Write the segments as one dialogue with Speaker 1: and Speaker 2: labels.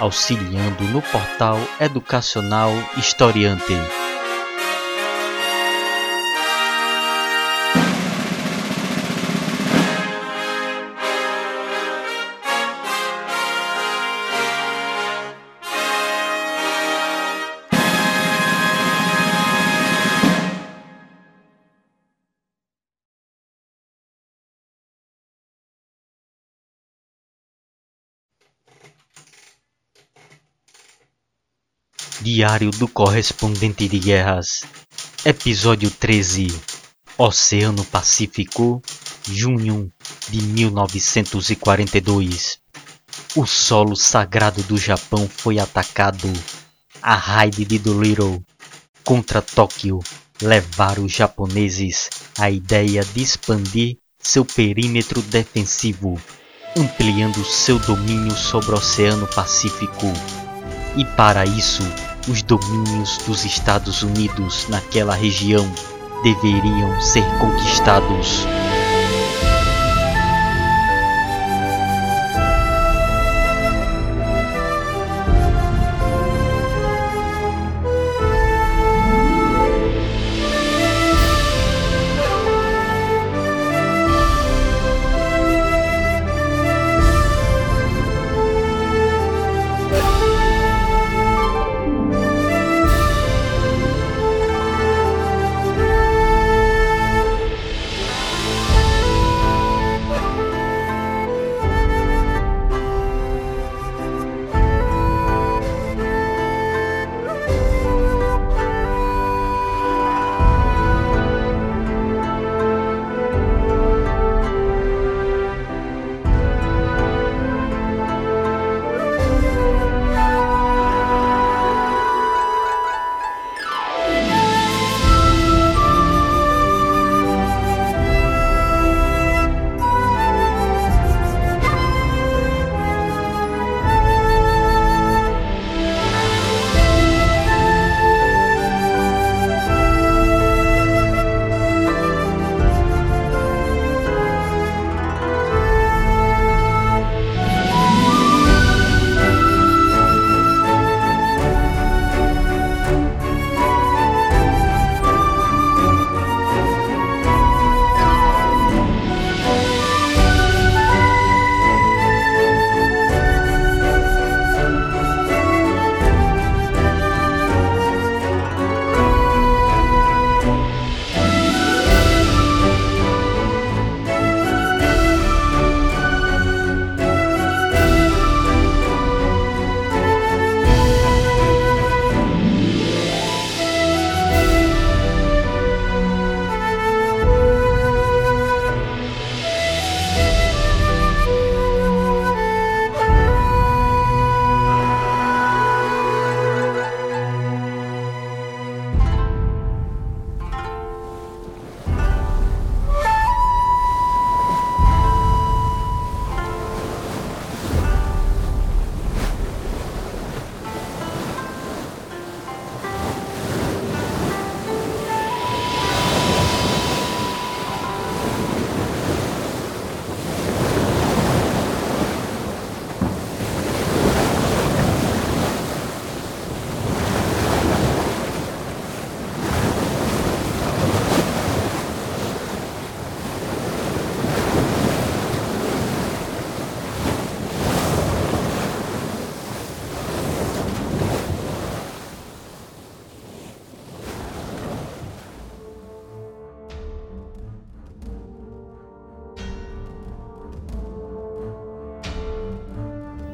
Speaker 1: auxiliando no portal educacional Historiante. Diário do Correspondente de Guerras, Episódio 13 Oceano Pacífico, junho de 1942. O solo sagrado do Japão foi atacado. A raid de Doolittle contra Tóquio levaram os japoneses a ideia de expandir seu perímetro defensivo, ampliando seu domínio sobre o Oceano Pacífico. E para isso, os domínios dos Estados Unidos naquela região deveriam ser conquistados.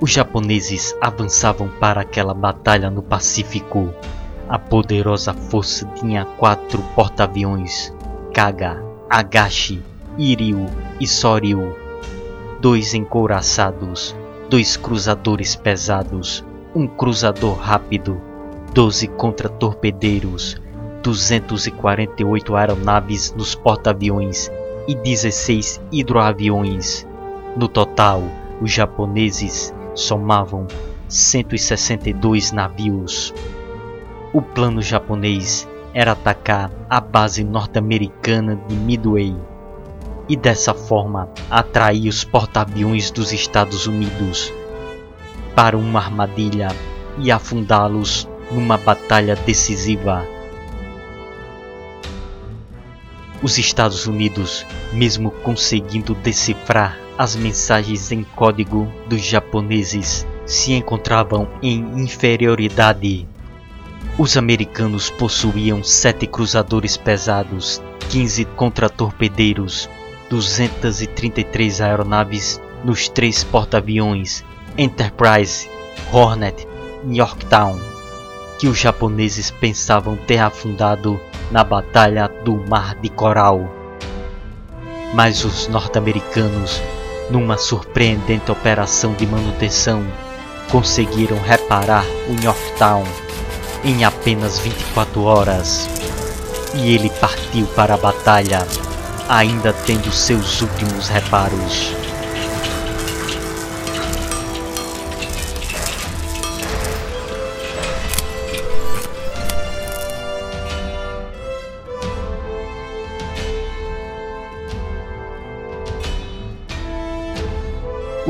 Speaker 1: Os japoneses avançavam para aquela batalha no Pacífico. A poderosa força tinha quatro porta-aviões: Kaga, Agashi, Iryu e Soryu. Dois encouraçados, dois cruzadores pesados, um cruzador rápido, 12 contra-torpedeiros, 248 aeronaves nos porta-aviões e 16 hidroaviões. No total, os japoneses somavam 162 navios. O plano japonês era atacar a base norte-americana de Midway e dessa forma atrair os porta-aviões dos Estados Unidos para uma armadilha e afundá-los numa batalha decisiva. Os Estados Unidos, mesmo conseguindo decifrar as mensagens em código dos japoneses, se encontravam em inferioridade. Os americanos possuíam sete cruzadores pesados, 15 contra-torpedeiros, 233 aeronaves nos três porta-aviões Enterprise, Hornet e Yorktown, que os japoneses pensavam ter afundado na Batalha do Mar de Coral. Mas os norte-americanos, numa surpreendente operação de manutenção, conseguiram reparar o Yorktown em apenas 24 horas. E ele partiu para a batalha, ainda tendo seus últimos reparos.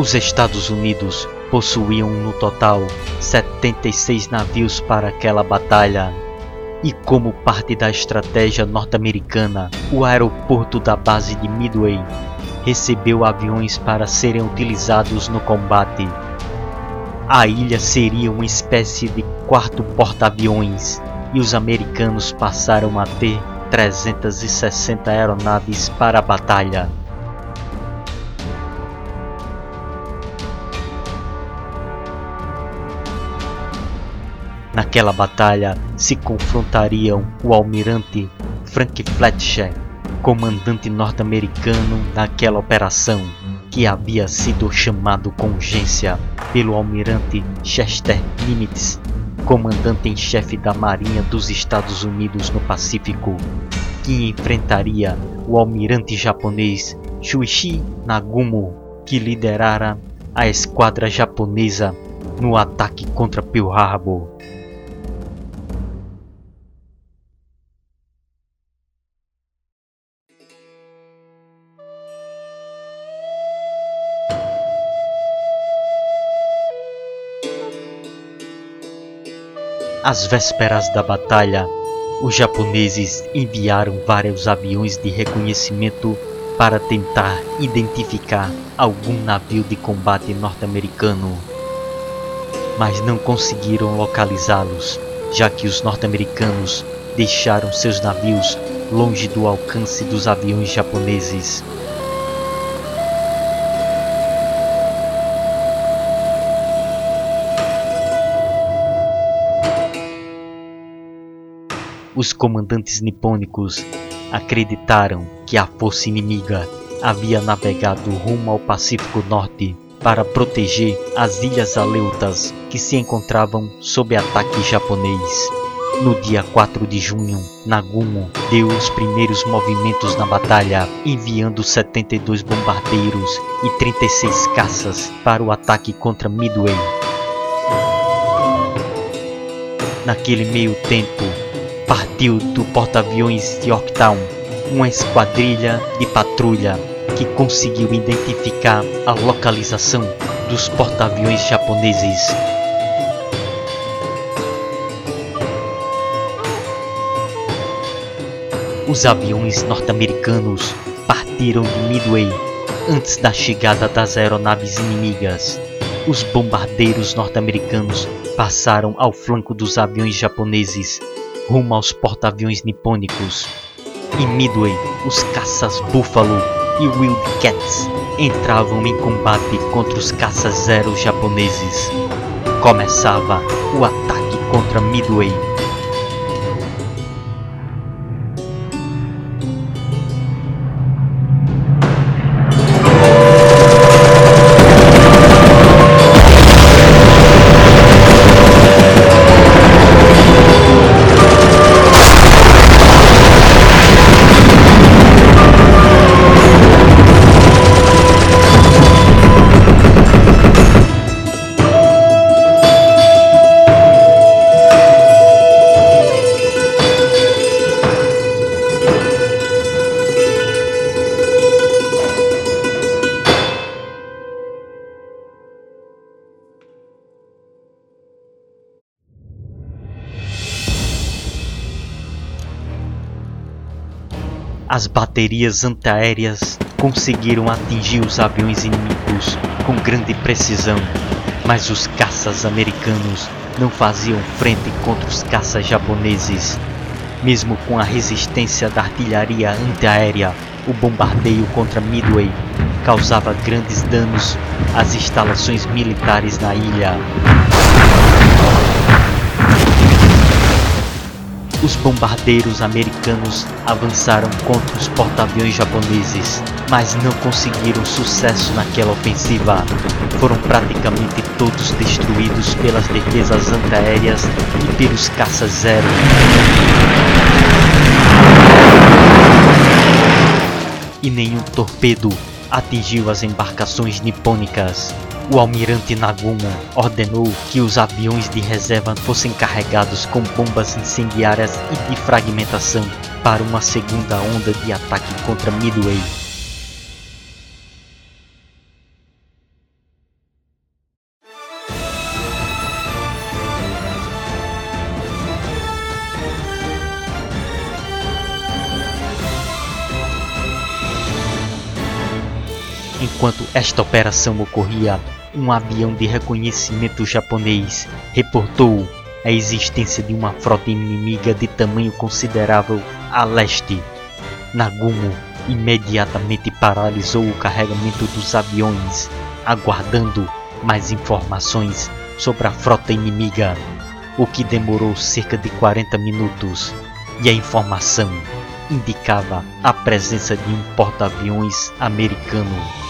Speaker 1: Os Estados Unidos possuíam no total 76 navios para aquela batalha. E como parte da estratégia norte-americana, o aeroporto da base de Midway recebeu aviões para serem utilizados no combate. A ilha seria uma espécie de quarto porta-aviões e os americanos passaram a ter 360 aeronaves para a batalha. Naquela batalha se confrontariam o almirante Frank Fletcher, comandante norte-americano naquela operação, que havia sido chamado com urgência pelo almirante Chester Nimitz, comandante em chefe da Marinha dos Estados Unidos no Pacífico, que enfrentaria o almirante japonês Shuichi Nagumo, que liderara a esquadra japonesa no ataque contra Pearl Harbor. Às vésperas da batalha, os japoneses enviaram vários aviões de reconhecimento para tentar identificar algum navio de combate norte-americano. Mas não conseguiram localizá-los, já que os norte-americanos deixaram seus navios longe do alcance dos aviões japoneses. Os comandantes nipônicos acreditaram que a força inimiga havia navegado rumo ao Pacífico Norte para proteger as ilhas Aleutas que se encontravam sob ataque japonês. No dia 4 de junho, Nagumo deu os primeiros movimentos na batalha, enviando 72 bombardeiros e 36 caças para o ataque contra Midway. Naquele meio tempo, partiu do porta-aviões de Yorktown uma esquadrilha de patrulha que conseguiu identificar a localização dos porta-aviões japoneses. Os aviões norte-americanos partiram de Midway antes da chegada das aeronaves inimigas. Os bombardeiros norte-americanos passaram ao flanco dos aviões japoneses rumo aos porta-aviões nipônicos. Em Midway, os caças Buffalo e Wildcats entravam em combate contra os caças Zero japoneses. Começava o ataque contra Midway as baterias antiaéreas conseguiram atingir os aviões inimigos com grande precisão, mas os caças americanos não faziam frente contra os caças japoneses. Mesmo com a resistência da artilharia antiaérea, o bombardeio contra Midway causava grandes danos às instalações militares na ilha. Os bombardeiros americanos avançaram contra os porta-aviões japoneses, mas não conseguiram sucesso naquela ofensiva. Foram praticamente todos destruídos pelas defesas antiaéreas e pelos caças zero. E nenhum torpedo atingiu as embarcações nipônicas o almirante Nagumo ordenou que os aviões de reserva fossem carregados com bombas incendiárias e de fragmentação para uma segunda onda de ataque contra Midway. Enquanto esta operação ocorria, um avião de reconhecimento japonês reportou a existência de uma frota inimiga de tamanho considerável a leste. Nagumo imediatamente paralisou o carregamento dos aviões, aguardando mais informações sobre a frota inimiga, o que demorou cerca de 40 minutos, e a informação indicava a presença de um porta-aviões americano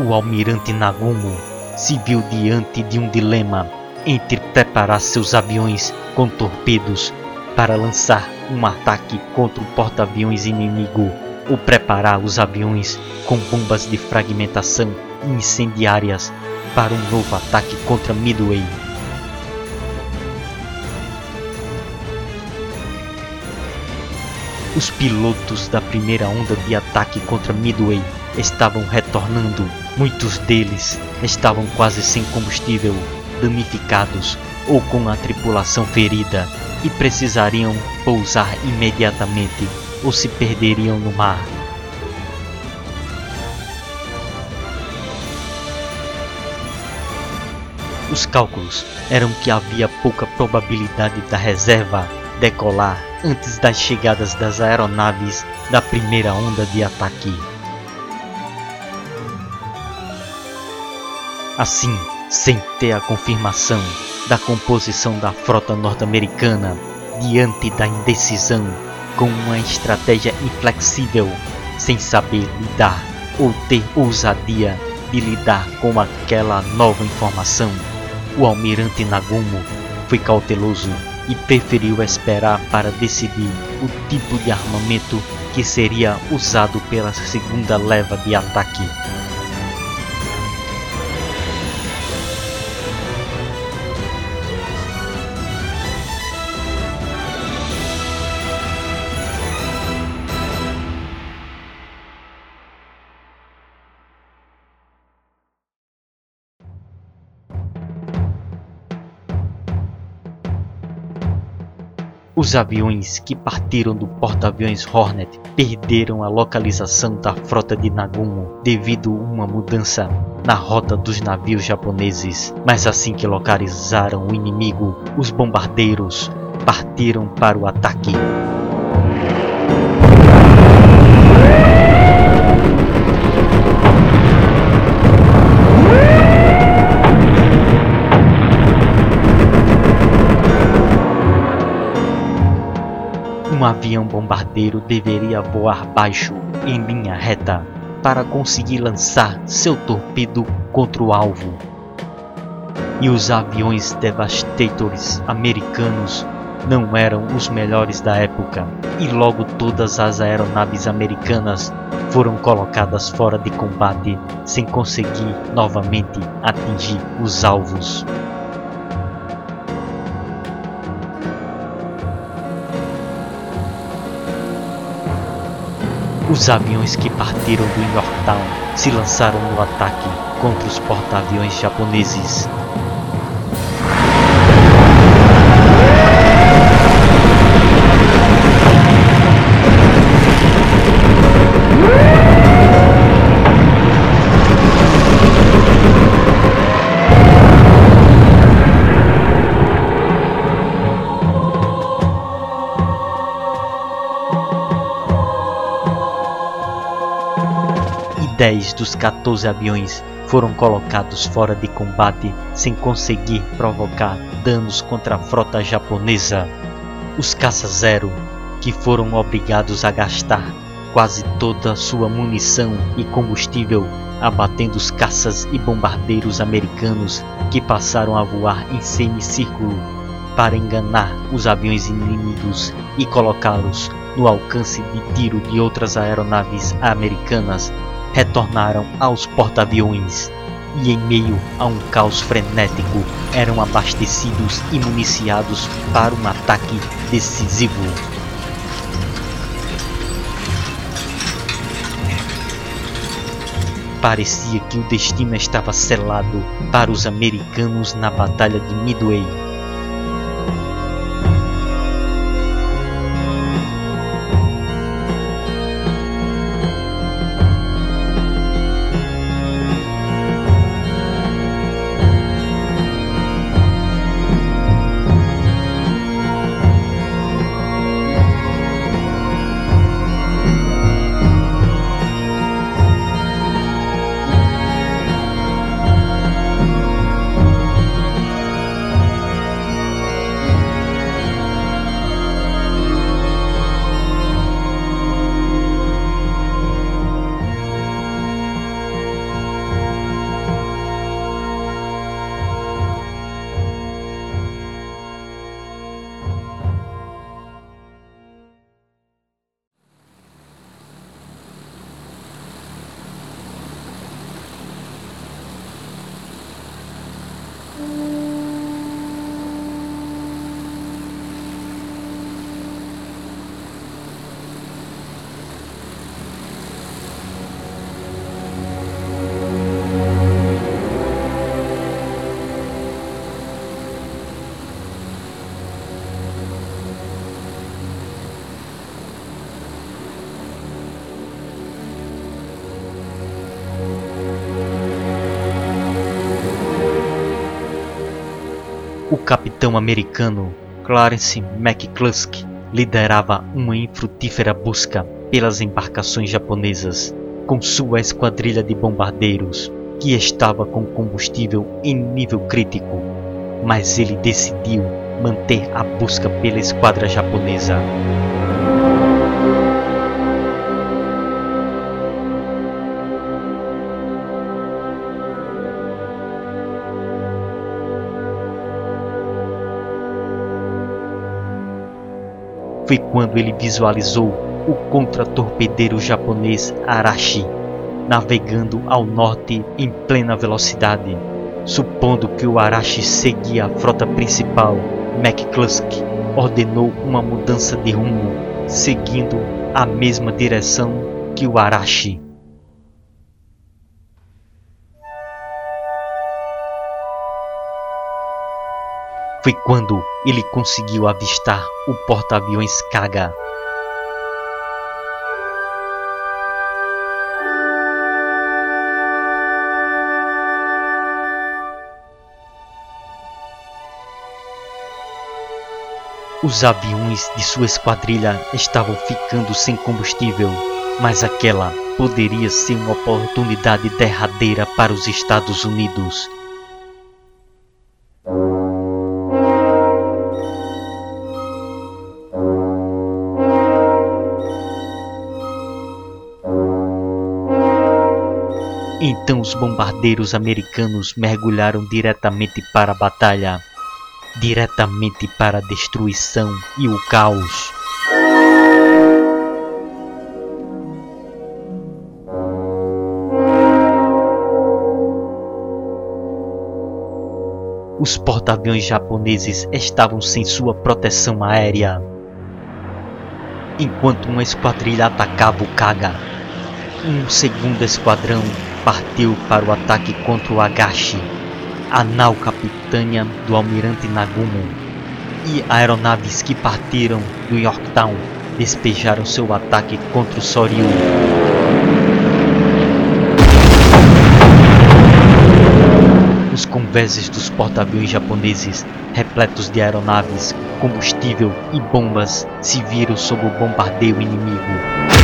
Speaker 1: o almirante Nagumo se viu diante de um dilema entre preparar seus aviões com torpedos para lançar um ataque contra o porta-aviões inimigo ou preparar os aviões com bombas de fragmentação incendiárias para um novo ataque contra Midway. Os pilotos da primeira onda de ataque contra Midway estavam retornando. Muitos deles estavam quase sem combustível, danificados ou com a tripulação ferida e precisariam pousar imediatamente ou se perderiam no mar. Os cálculos eram que havia pouca probabilidade da reserva decolar antes das chegadas das aeronaves da primeira onda de ataque. Assim, sem ter a confirmação da composição da frota norte-americana diante da indecisão, com uma estratégia inflexível, sem saber lidar ou ter ousadia de lidar com aquela nova informação, o almirante Nagumo foi cauteloso e preferiu esperar para decidir o tipo de armamento que seria usado pela segunda leva de ataque. Os aviões que partiram do porta-aviões Hornet perderam a localização da frota de Nagumo devido a uma mudança na rota dos navios japoneses. Mas assim que localizaram o inimigo, os bombardeiros partiram para o ataque. Um avião bombardeiro deveria voar baixo, em linha reta, para conseguir lançar seu torpedo contra o alvo. E os aviões Devastators americanos não eram os melhores da época, e logo todas as aeronaves americanas foram colocadas fora de combate sem conseguir novamente atingir os alvos. Os aviões que partiram do Yorktown se lançaram no ataque contra os porta-aviões japoneses. 10 dos 14 aviões foram colocados fora de combate sem conseguir provocar danos contra a frota japonesa. Os caça-zero, que foram obrigados a gastar quase toda sua munição e combustível abatendo os caças e bombardeiros americanos que passaram a voar em semicírculo para enganar os aviões inimigos e colocá-los no alcance de tiro de outras aeronaves americanas, retornaram aos porta-aviões e, em meio a um caos frenético, eram abastecidos e municiados para um ataque decisivo. Parecia que o destino estava selado para os americanos na Batalha de Midway. Capitão americano Clarence McCluskey liderava uma infrutífera busca pelas embarcações japonesas com sua esquadrilha de bombardeiros, que estava com combustível em nível crítico, mas ele decidiu manter a busca pela esquadra japonesa. Foi quando ele visualizou o contra-torpedeiro japonês Arashi navegando ao norte em plena velocidade. Supondo que o Arashi seguia a frota principal, McCluskey ordenou uma mudança de rumo, seguindo a mesma direção que o Arashi. Foi quando ele conseguiu avistar o porta-aviões Kaga. Os aviões de sua esquadrilha estavam ficando sem combustível, mas aquela poderia ser uma oportunidade derradeira para os Estados Unidos. Então os bombardeiros americanos mergulharam diretamente para a batalha, diretamente para a destruição e o caos. Os porta-aviões japoneses estavam sem sua proteção aérea, enquanto uma esquadrilha atacava o Kaga. Um segundo esquadrão partiu para o ataque contra o Agashi, a nau capitânia do almirante Nagumo, e aeronaves que partiram do Yorktown despejaram seu ataque contra o Soryu. Os convéses dos porta-aviões japoneses, repletos de aeronaves, combustível e bombas, se viram sob o bombardeio inimigo.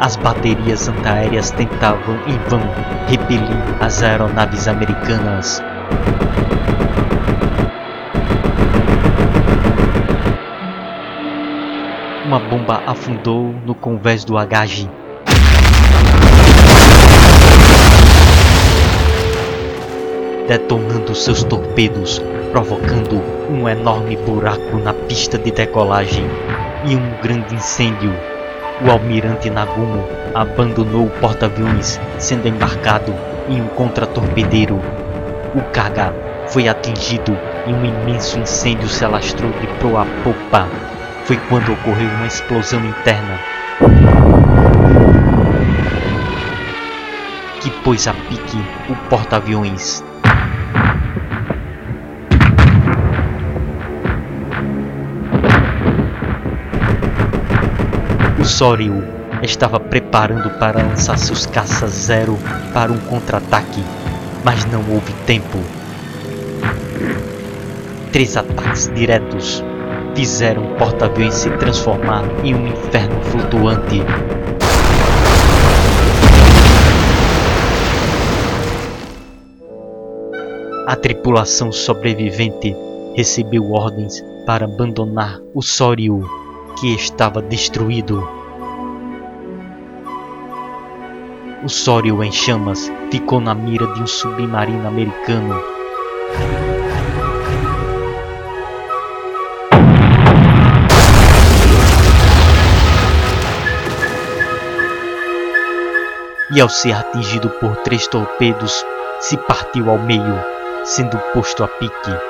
Speaker 1: As baterias antiaéreas tentavam em vão repelir as aeronaves americanas. Uma bomba afundou no convés do Agage. Detonando seus torpedos, provocando um enorme buraco na pista de decolagem e um grande incêndio. O almirante Nagumo abandonou o porta-aviões, sendo embarcado em um contratorpedeiro. O Kaga foi atingido e um imenso incêndio se alastrou de proa a popa. Foi quando ocorreu uma explosão interna que pôs a pique o porta-aviões. Soryu estava preparando para lançar seus caças zero para um contra-ataque, mas não houve tempo. Três ataques diretos fizeram o porta-aviões se transformar em um inferno flutuante. A tripulação sobrevivente recebeu ordens para abandonar o Soryu, que estava destruído. O Soryu em chamas ficou na mira de um submarino americano. E ao ser atingido por três torpedos, se partiu ao meio, sendo posto a pique.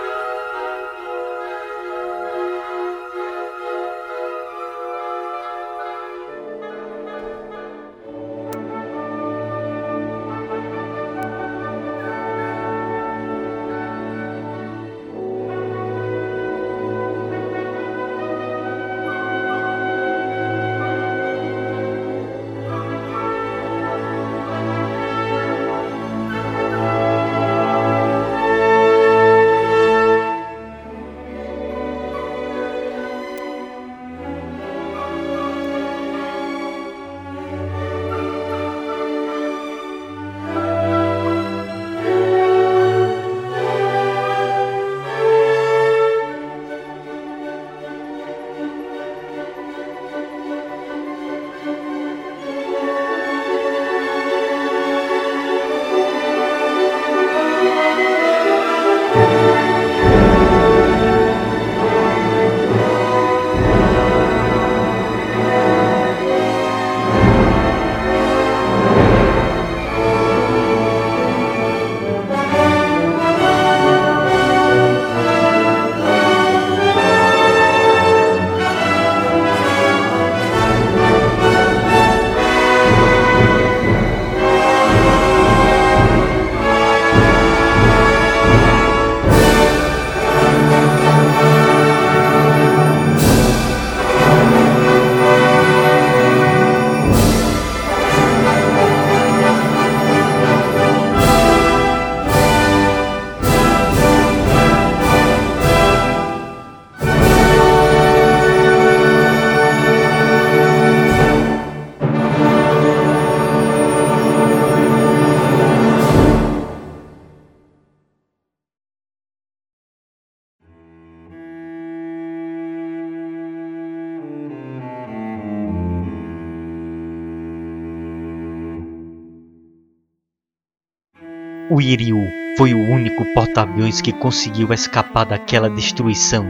Speaker 1: O Iryu foi o único porta-aviões que conseguiu escapar daquela destruição.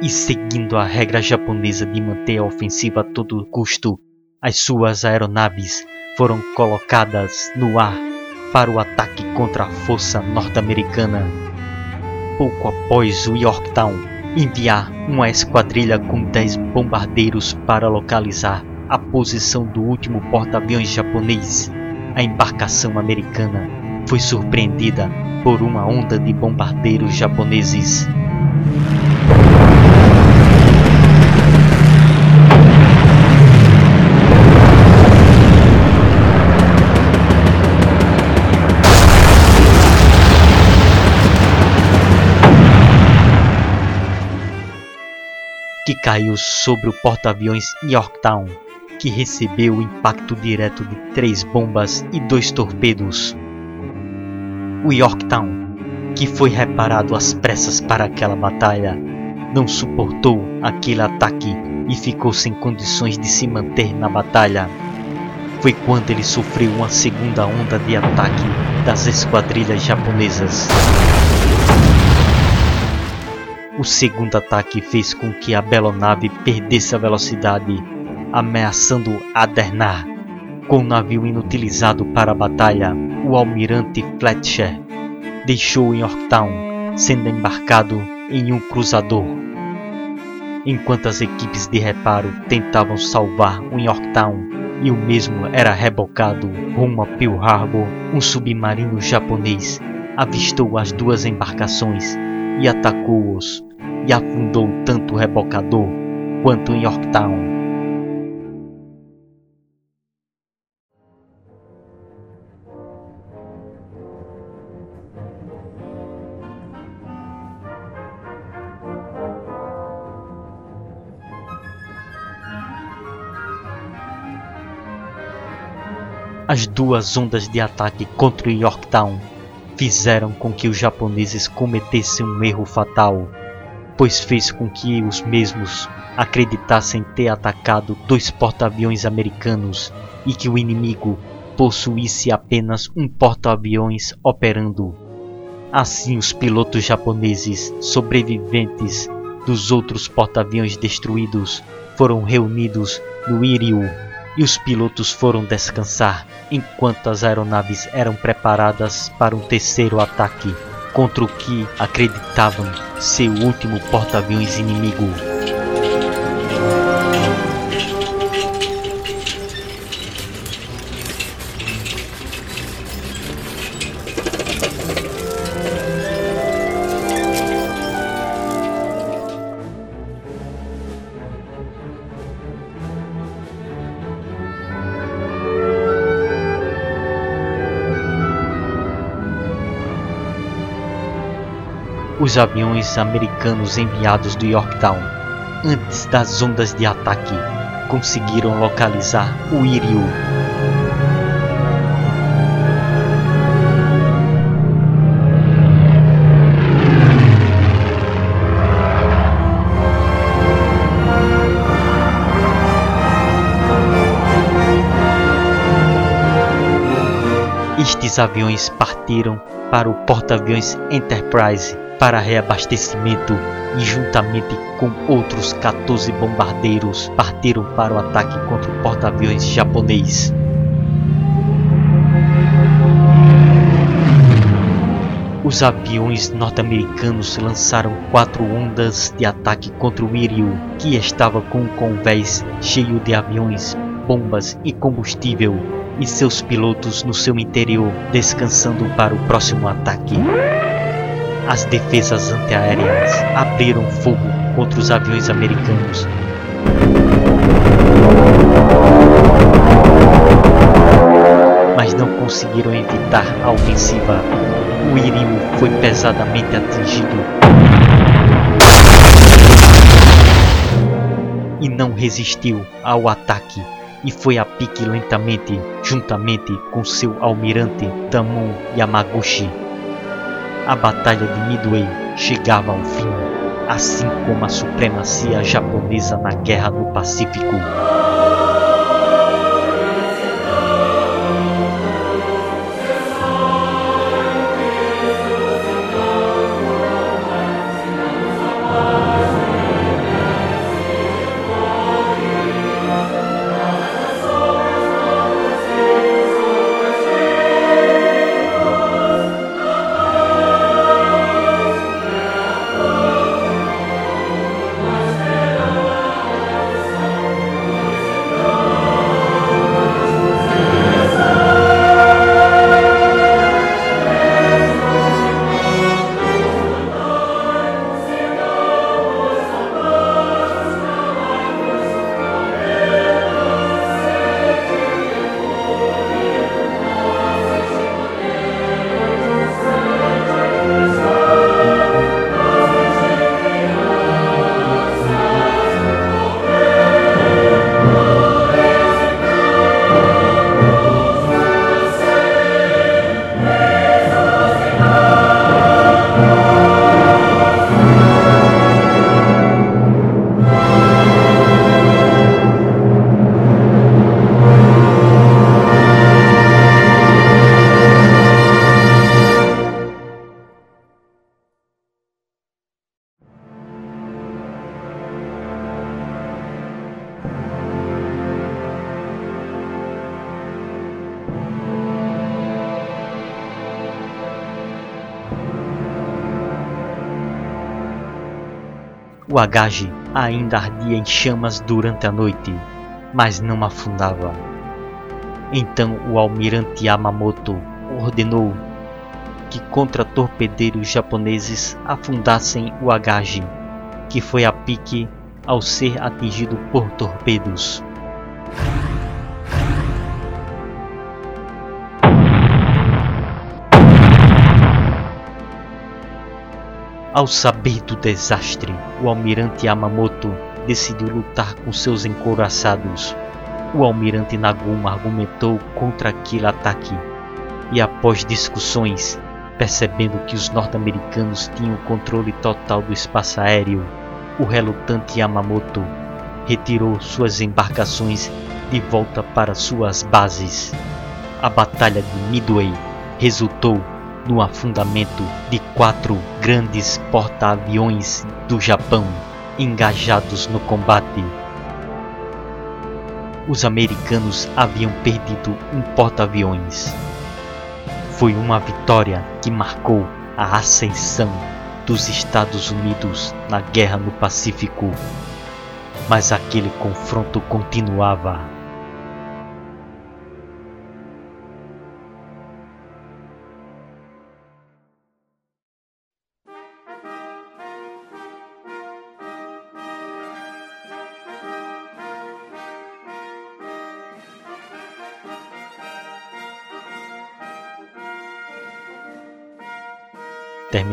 Speaker 1: E seguindo a regra japonesa de manter a ofensiva a todo custo, as suas aeronaves foram colocadas no ar para o ataque contra a força norte-americana. Pouco após o Yorktown enviar uma esquadrilha com 10 bombardeiros para localizar a posição do último porta-aviões japonês, a embarcação americana foi surpreendida por uma onda de bombardeiros japoneses. que caiu sobre o porta-aviões Yorktown, que recebeu o impacto direto de três bombas e dois torpedos. O Yorktown, que foi reparado às pressas para aquela batalha, não suportou aquele ataque e ficou sem condições de se manter na batalha. Foi quando ele sofreu uma segunda onda de ataque das esquadrilhas japonesas. O segundo ataque fez com que a bela nave perdesse a velocidade, ameaçando adernar. Com o navio inutilizado para a batalha, o almirante Fletcher deixou Yorktown, sendo embarcado em um cruzador. Enquanto as equipes de reparo tentavam salvar o Yorktown e o mesmo era rebocado rumo a Pearl Harbor, um submarino japonês avistou as duas embarcações e atacou-os e afundou tanto o rebocador quanto Yorktown. As duas ondas de ataque contra Yorktown fizeram com que os japoneses cometessem um erro fatal, pois fez com que os mesmos acreditassem ter atacado dois porta-aviões americanos e que o inimigo possuísse apenas um porta-aviões operando. Assim, os pilotos japoneses sobreviventes dos outros porta-aviões destruídos foram reunidos no Iryu e os pilotos foram descansar enquanto as aeronaves eram preparadas para um terceiro ataque contra o que acreditavam ser o último porta-aviões inimigo. Os aviões americanos enviados do Yorktown, antes das ondas de ataque, conseguiram localizar o Iryu. Estes aviões partiram para o porta-aviões Enterprise para reabastecimento e, juntamente com outros 14 bombardeiros, partiram para o ataque contra o porta-aviões japonês. Os aviões norte-americanos lançaram quatro ondas de ataque contra o Iryu, que estava com um convés cheio de aviões, bombas e combustível, e seus pilotos no seu interior descansando para o próximo ataque as defesas antiaéreas abriram fogo contra os aviões americanos. Mas não conseguiram evitar a ofensiva. O Iril foi pesadamente atingido e não resistiu ao ataque e foi a pique lentamente, juntamente com seu almirante Tamon Yamaguchi a Batalha de Midway chegava ao fim, assim como a supremacia japonesa na Guerra do Pacífico. O agage ainda ardia em chamas durante a noite, mas não afundava. Então o almirante Yamamoto ordenou que contra-torpedeiros japoneses afundassem o agage, que foi a pique ao ser atingido por torpedos. Ao saber do desastre, o almirante Yamamoto decidiu lutar com seus encouraçados. O almirante Naguma argumentou contra aquele ataque e, após discussões, percebendo que os norte-americanos tinham controle total do espaço aéreo, o relutante Yamamoto retirou suas embarcações de volta para suas bases. A Batalha de Midway resultou no afundamento de quatro grandes porta-aviões do Japão engajados no combate. Os americanos haviam perdido um porta-aviões. Foi uma vitória que marcou a ascensão dos Estados Unidos na guerra no Pacífico. Mas aquele confronto continuava.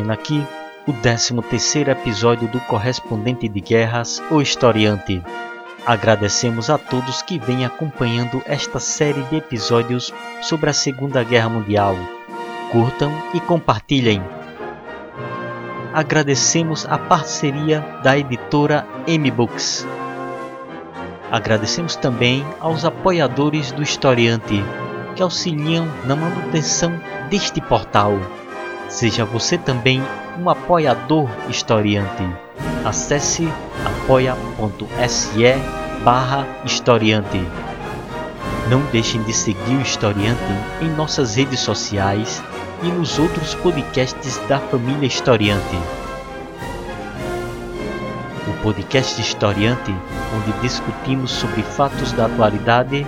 Speaker 1: Aqui o 13º episódio do Correspondente de Guerras, o Historiante. Agradecemos a todos que vêm acompanhando esta série de episódios sobre a Segunda Guerra Mundial. Curtam e compartilhem. Agradecemos a parceria da editora M-Books. Agradecemos também aos apoiadores do Historiante, que auxiliam na manutenção deste portal. Seja você também um apoiador historiante. Acesse apoia.se barra historiante. Não deixem de seguir o Historiante em nossas redes sociais e nos outros podcasts da família Historiante. O podcast Historiante, onde discutimos sobre fatos da atualidade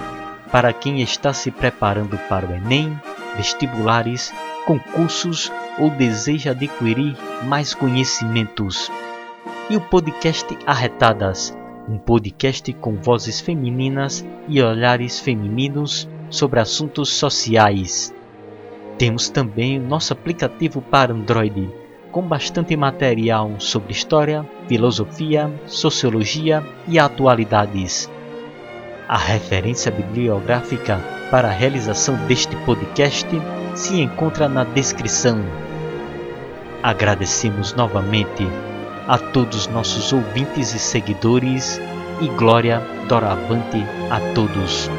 Speaker 1: para quem está se preparando para o Enem, vestibulares, concursos ou deseja adquirir mais conhecimentos. E o podcast Arretadas, um podcast com vozes femininas e olhares femininos sobre assuntos sociais. Temos também nosso aplicativo para Android, com bastante material sobre história, filosofia, sociologia e atualidades. A referência bibliográfica para a realização deste podcast se encontra na descrição. Agradecemos novamente a todos nossos ouvintes e seguidores e glória doravante a todos.